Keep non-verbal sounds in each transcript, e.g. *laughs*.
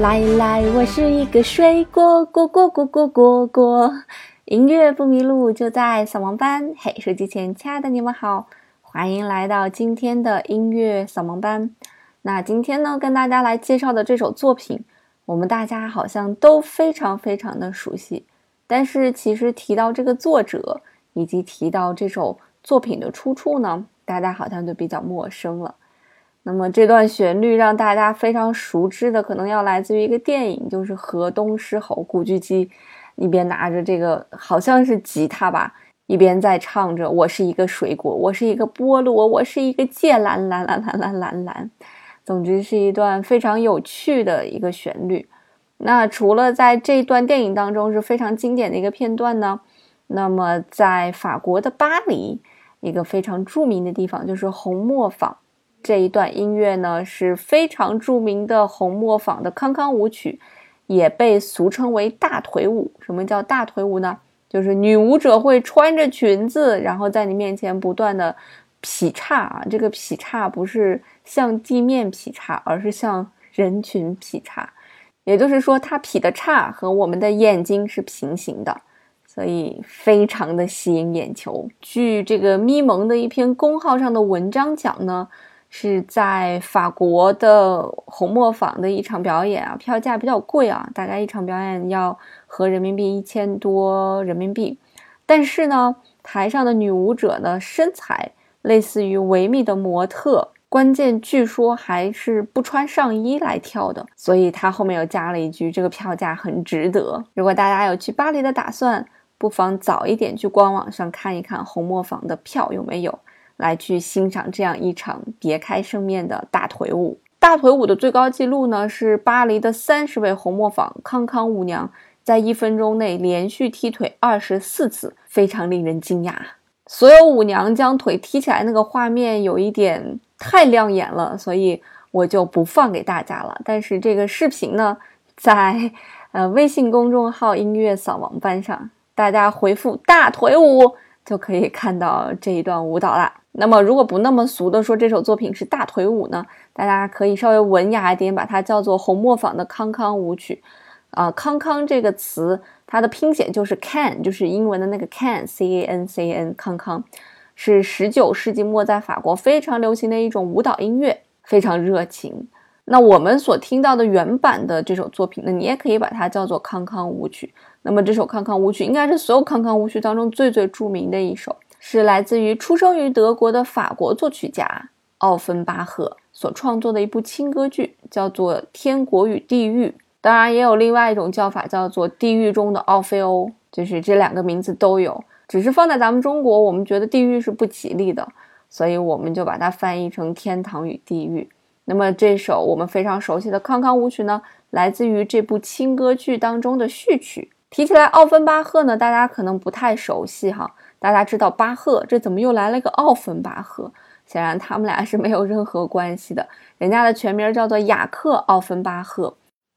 来来，我是一个水果果果果果果果，音乐不迷路就在扫盲班。嘿，手机前亲爱的你们好，欢迎来到今天的音乐扫盲班。那今天呢，跟大家来介绍的这首作品，我们大家好像都非常非常的熟悉，但是其实提到这个作者以及提到这首作品的出处呢，大家好像就比较陌生了。那么这段旋律让大家非常熟知的，可能要来自于一个电影，就是《河东狮吼》。古巨基一边拿着这个好像是吉他吧，一边在唱着：“我是一个水果，我是一个菠萝，我是一个芥蓝蓝蓝蓝蓝蓝蓝。”总之是一段非常有趣的一个旋律。那除了在这段电影当中是非常经典的一个片段呢，那么在法国的巴黎，一个非常著名的地方就是红磨坊。这一段音乐呢是非常著名的红磨坊的康康舞曲，也被俗称为大腿舞。什么叫大腿舞呢？就是女舞者会穿着裙子，然后在你面前不断的劈叉啊。这个劈叉不是向地面劈叉，而是向人群劈叉。也就是说，它劈的叉和我们的眼睛是平行的，所以非常的吸引眼球。据这个咪蒙的一篇公号上的文章讲呢。是在法国的红磨坊的一场表演啊，票价比较贵啊，大概一场表演要合人民币一千多人民币。但是呢，台上的女舞者呢，身材类似于维密的模特，关键据说还是不穿上衣来跳的，所以他后面又加了一句：这个票价很值得。如果大家有去巴黎的打算，不妨早一点去官网上看一看红磨坊的票有没有。来去欣赏这样一场别开生面的大腿舞。大腿舞的最高纪录呢，是巴黎的三十位红磨坊康康舞娘在一分钟内连续踢腿二十四次，非常令人惊讶。所有舞娘将腿踢起来那个画面有一点太亮眼了，所以我就不放给大家了。但是这个视频呢，在呃微信公众号音乐扫盲班上，大家回复大腿舞就可以看到这一段舞蹈啦。那么，如果不那么俗的说这首作品是大腿舞呢？大家可以稍微文雅一点，把它叫做红磨坊的康康舞曲。啊，康康这个词，它的拼写就是 can，就是英文的那个 can，c a n c a n，康康是十九世纪末在法国非常流行的一种舞蹈音乐，非常热情。那我们所听到的原版的这首作品呢，你也可以把它叫做康康舞曲。那么这首康康舞曲应该是所有康康舞曲当中最最著名的一首。是来自于出生于德国的法国作曲家奥芬巴赫所创作的一部轻歌剧，叫做《天国与地狱》。当然，也有另外一种叫法，叫做《地狱中的奥菲欧》，就是这两个名字都有。只是放在咱们中国，我们觉得地狱是不吉利的，所以我们就把它翻译成《天堂与地狱》。那么这首我们非常熟悉的康康舞曲呢，来自于这部轻歌剧当中的序曲。提起来奥芬巴赫呢，大家可能不太熟悉哈。大家知道巴赫，这怎么又来了一个奥芬巴赫？显然他们俩是没有任何关系的。人家的全名叫做雅克·奥芬巴赫。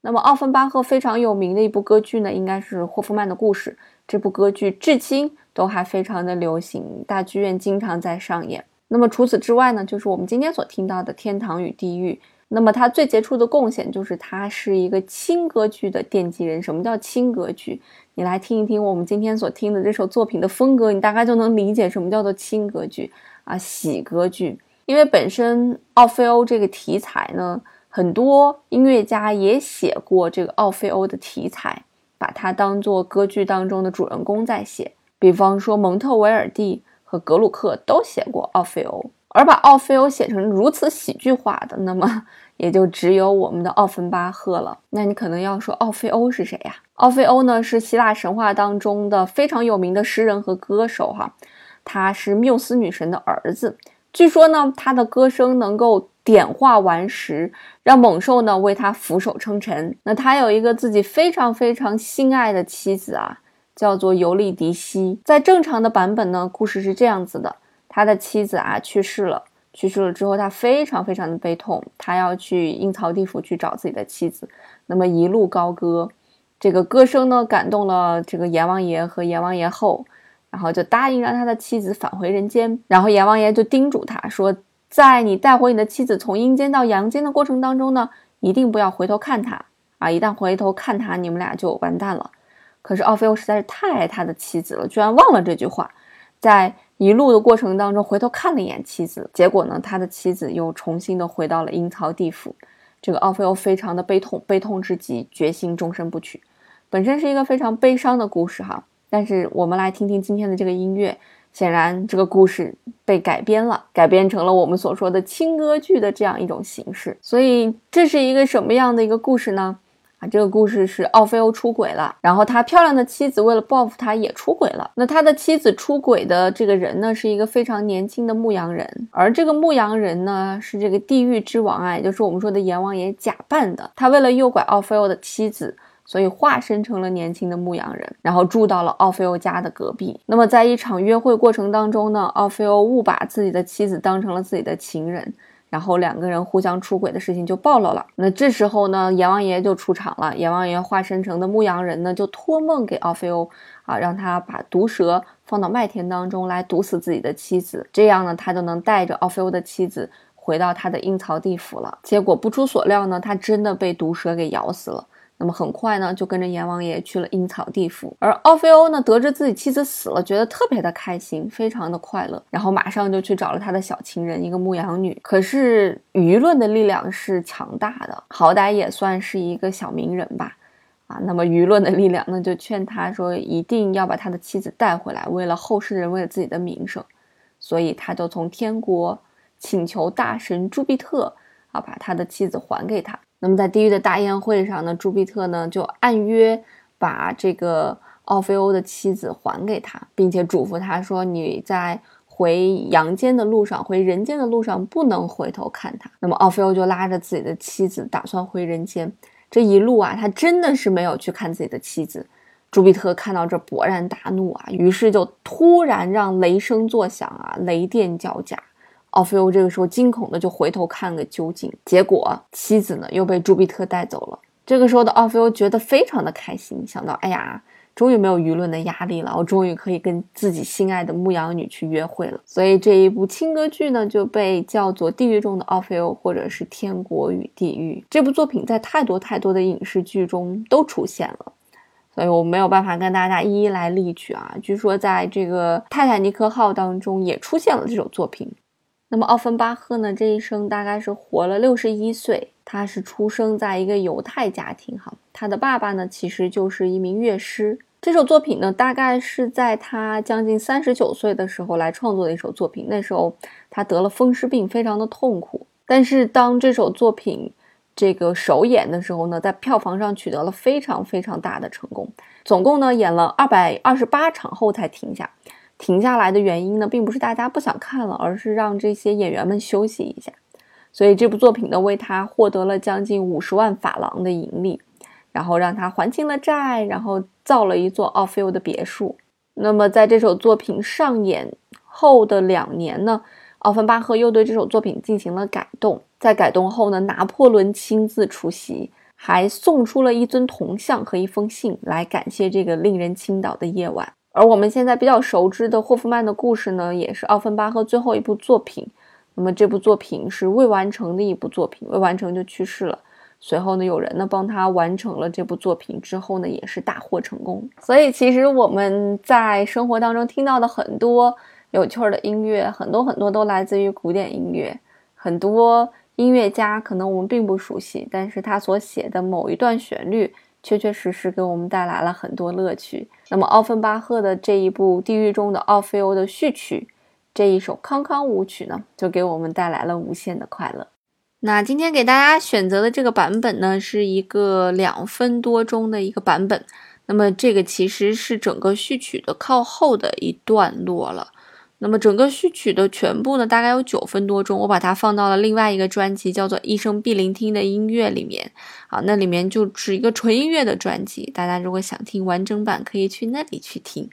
那么奥芬巴赫非常有名的一部歌剧呢，应该是霍夫曼的故事。这部歌剧至今都还非常的流行，大剧院经常在上演。那么除此之外呢，就是我们今天所听到的《天堂与地狱》。那么他最杰出的贡献就是他是一个轻歌剧的奠基人。什么叫轻歌剧？你来听一听我们今天所听的这首作品的风格，你大概就能理解什么叫做轻歌剧啊，喜歌剧。因为本身奥菲欧这个题材呢，很多音乐家也写过这个奥菲欧的题材，把它当做歌剧当中的主人公在写。比方说，蒙特维尔第和格鲁克都写过奥菲欧，而把奥菲欧写成如此喜剧化的，那么 *laughs* 也就只有我们的奥芬巴赫了。那你可能要说，奥菲欧是谁呀？奥菲欧呢，是希腊神话当中的非常有名的诗人和歌手，哈，他是缪斯女神的儿子。据说呢，他的歌声能够点化顽石，让猛兽呢为他俯首称臣。那他有一个自己非常非常心爱的妻子啊。叫做尤利迪西，在正常的版本呢，故事是这样子的：他的妻子啊去世了，去世了之后，他非常非常的悲痛，他要去阴曹地府去找自己的妻子，那么一路高歌，这个歌声呢感动了这个阎王爷和阎王爷后，然后就答应让他的妻子返回人间，然后阎王爷就叮嘱他说，在你带回你的妻子从阴间到阳间的过程当中呢，一定不要回头看他啊，一旦回头看他，你们俩就完蛋了。可是奥菲欧实在是太爱他的妻子了，居然忘了这句话，在一路的过程当中回头看了一眼妻子，结果呢，他的妻子又重新的回到了阴曹地府。这个奥菲欧非常的悲痛，悲痛至极，决心终身不娶。本身是一个非常悲伤的故事哈，但是我们来听听今天的这个音乐，显然这个故事被改编了，改编成了我们所说的轻歌剧的这样一种形式。所以这是一个什么样的一个故事呢？这个故事是奥菲欧出轨了，然后他漂亮的妻子为了报复他也出轨了。那他的妻子出轨的这个人呢，是一个非常年轻的牧羊人，而这个牧羊人呢，是这个地狱之王啊，也就是我们说的阎王爷假扮的。他为了诱拐奥菲欧的妻子，所以化身成了年轻的牧羊人，然后住到了奥菲欧家的隔壁。那么在一场约会过程当中呢，奥菲欧误把自己的妻子当成了自己的情人。然后两个人互相出轨的事情就暴露了。那这时候呢，阎王爷就出场了。阎王爷化身成的牧羊人呢，就托梦给奥菲欧啊，让他把毒蛇放到麦田当中来毒死自己的妻子。这样呢，他就能带着奥菲欧的妻子回到他的阴曹地府了。结果不出所料呢，他真的被毒蛇给咬死了。那么很快呢，就跟着阎王爷去了阴曹地府。而奥菲欧呢，得知自己妻子死了，觉得特别的开心，非常的快乐，然后马上就去找了他的小情人，一个牧羊女。可是舆论的力量是强大的，好歹也算是一个小名人吧，啊，那么舆论的力量呢，就劝他说一定要把他的妻子带回来，为了后世人，为了自己的名声，所以他就从天国请求大神朱庇特啊，把他的妻子还给他。那么在地狱的大宴会上呢，朱庇特呢就按约把这个奥菲欧的妻子还给他，并且嘱咐他说：“你在回阳间的路上，回人间的路上不能回头看他。”那么奥菲欧就拉着自己的妻子，打算回人间。这一路啊，他真的是没有去看自己的妻子。朱庇特看到这勃然大怒啊，于是就突然让雷声作响啊，雷电交加。奥菲欧这个时候惊恐的就回头看个究竟，结果妻子呢又被朱庇特带走了。这个时候的奥菲欧觉得非常的开心，想到哎呀，终于没有舆论的压力了，我终于可以跟自己心爱的牧羊女去约会了。所以这一部轻歌剧呢就被叫做《地狱中的奥菲欧》或者是《天国与地狱》。这部作品在太多太多的影视剧中都出现了，所以我没有办法跟大家一一来例举啊。据说在这个《泰坦尼克号》当中也出现了这首作品。那么奥芬巴赫呢？这一生大概是活了六十一岁。他是出生在一个犹太家庭，哈，他的爸爸呢其实就是一名乐师。这首作品呢，大概是在他将近三十九岁的时候来创作的一首作品。那时候他得了风湿病，非常的痛苦。但是当这首作品这个首演的时候呢，在票房上取得了非常非常大的成功，总共呢演了二百二十八场后才停下。停下来的原因呢，并不是大家不想看了，而是让这些演员们休息一下。所以这部作品呢，为他获得了将近五十万法郎的盈利，然后让他还清了债，然后造了一座奥菲欧的别墅。那么在这首作品上演后的两年呢，奥芬巴赫又对这首作品进行了改动。在改动后呢，拿破仑亲自出席，还送出了一尊铜像和一封信来感谢这个令人倾倒的夜晚。而我们现在比较熟知的霍夫曼的故事呢，也是奥芬巴赫最后一部作品。那么这部作品是未完成的一部作品，未完成就去世了。随后呢，有人呢帮他完成了这部作品，之后呢也是大获成功。所以其实我们在生活当中听到的很多有趣的音乐，很多很多都来自于古典音乐，很多音乐家可能我们并不熟悉，但是他所写的某一段旋律，确确实实给我们带来了很多乐趣。那么奥芬巴赫的这一部《地狱中的奥菲欧》的序曲，这一首康康舞曲呢，就给我们带来了无限的快乐。那今天给大家选择的这个版本呢，是一个两分多钟的一个版本。那么这个其实是整个序曲的靠后的一段落了。那么整个序曲的全部呢，大概有九分多钟，我把它放到了另外一个专辑，叫做《一生必聆听的音乐》里面。好，那里面就是一个纯音乐的专辑，大家如果想听完整版，可以去那里去听。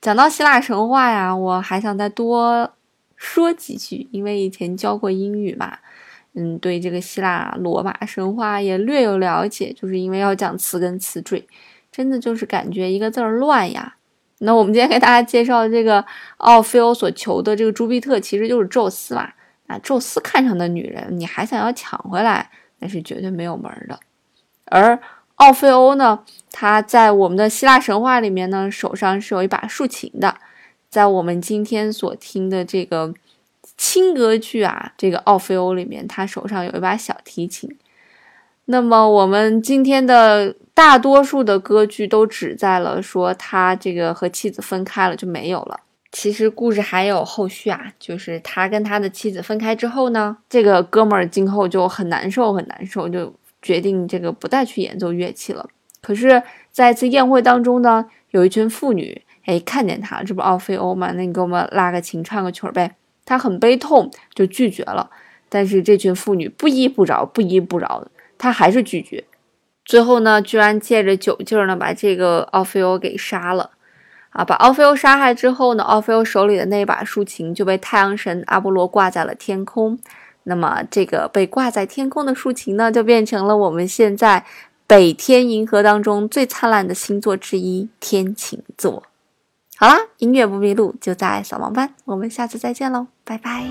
讲到希腊神话呀，我还想再多说几句，因为以前教过英语嘛，嗯，对这个希腊罗马神话也略有了解，就是因为要讲词根词缀，真的就是感觉一个字儿乱呀。那我们今天给大家介绍的这个奥菲欧所求的这个朱庇特，其实就是宙斯嘛。啊，宙斯看上的女人，你还想要抢回来，那是绝对没有门的。而奥菲欧呢，他在我们的希腊神话里面呢，手上是有一把竖琴的。在我们今天所听的这个轻歌剧啊，这个奥菲欧里面，他手上有一把小提琴。那么我们今天的大多数的歌剧都指在了说他这个和妻子分开了就没有了。其实故事还有后续啊，就是他跟他的妻子分开之后呢，这个哥们儿今后就很难受很难受，就决定这个不再去演奏乐器了。可是，在一次宴会当中呢，有一群妇女哎看见他，这不奥菲欧吗？那你给我们拉个琴唱个曲儿呗。他很悲痛，就拒绝了。但是这群妇女不依不饶，不依不饶的。他还是拒绝，最后呢，居然借着酒劲儿呢，把这个奥菲欧给杀了，啊，把奥菲欧杀害之后呢，奥菲欧手里的那把竖琴就被太阳神阿波罗挂在了天空，那么这个被挂在天空的竖琴呢，就变成了我们现在北天银河当中最灿烂的星座之一——天琴座。好啦，音乐不迷路就在扫盲班，我们下次再见喽，拜拜。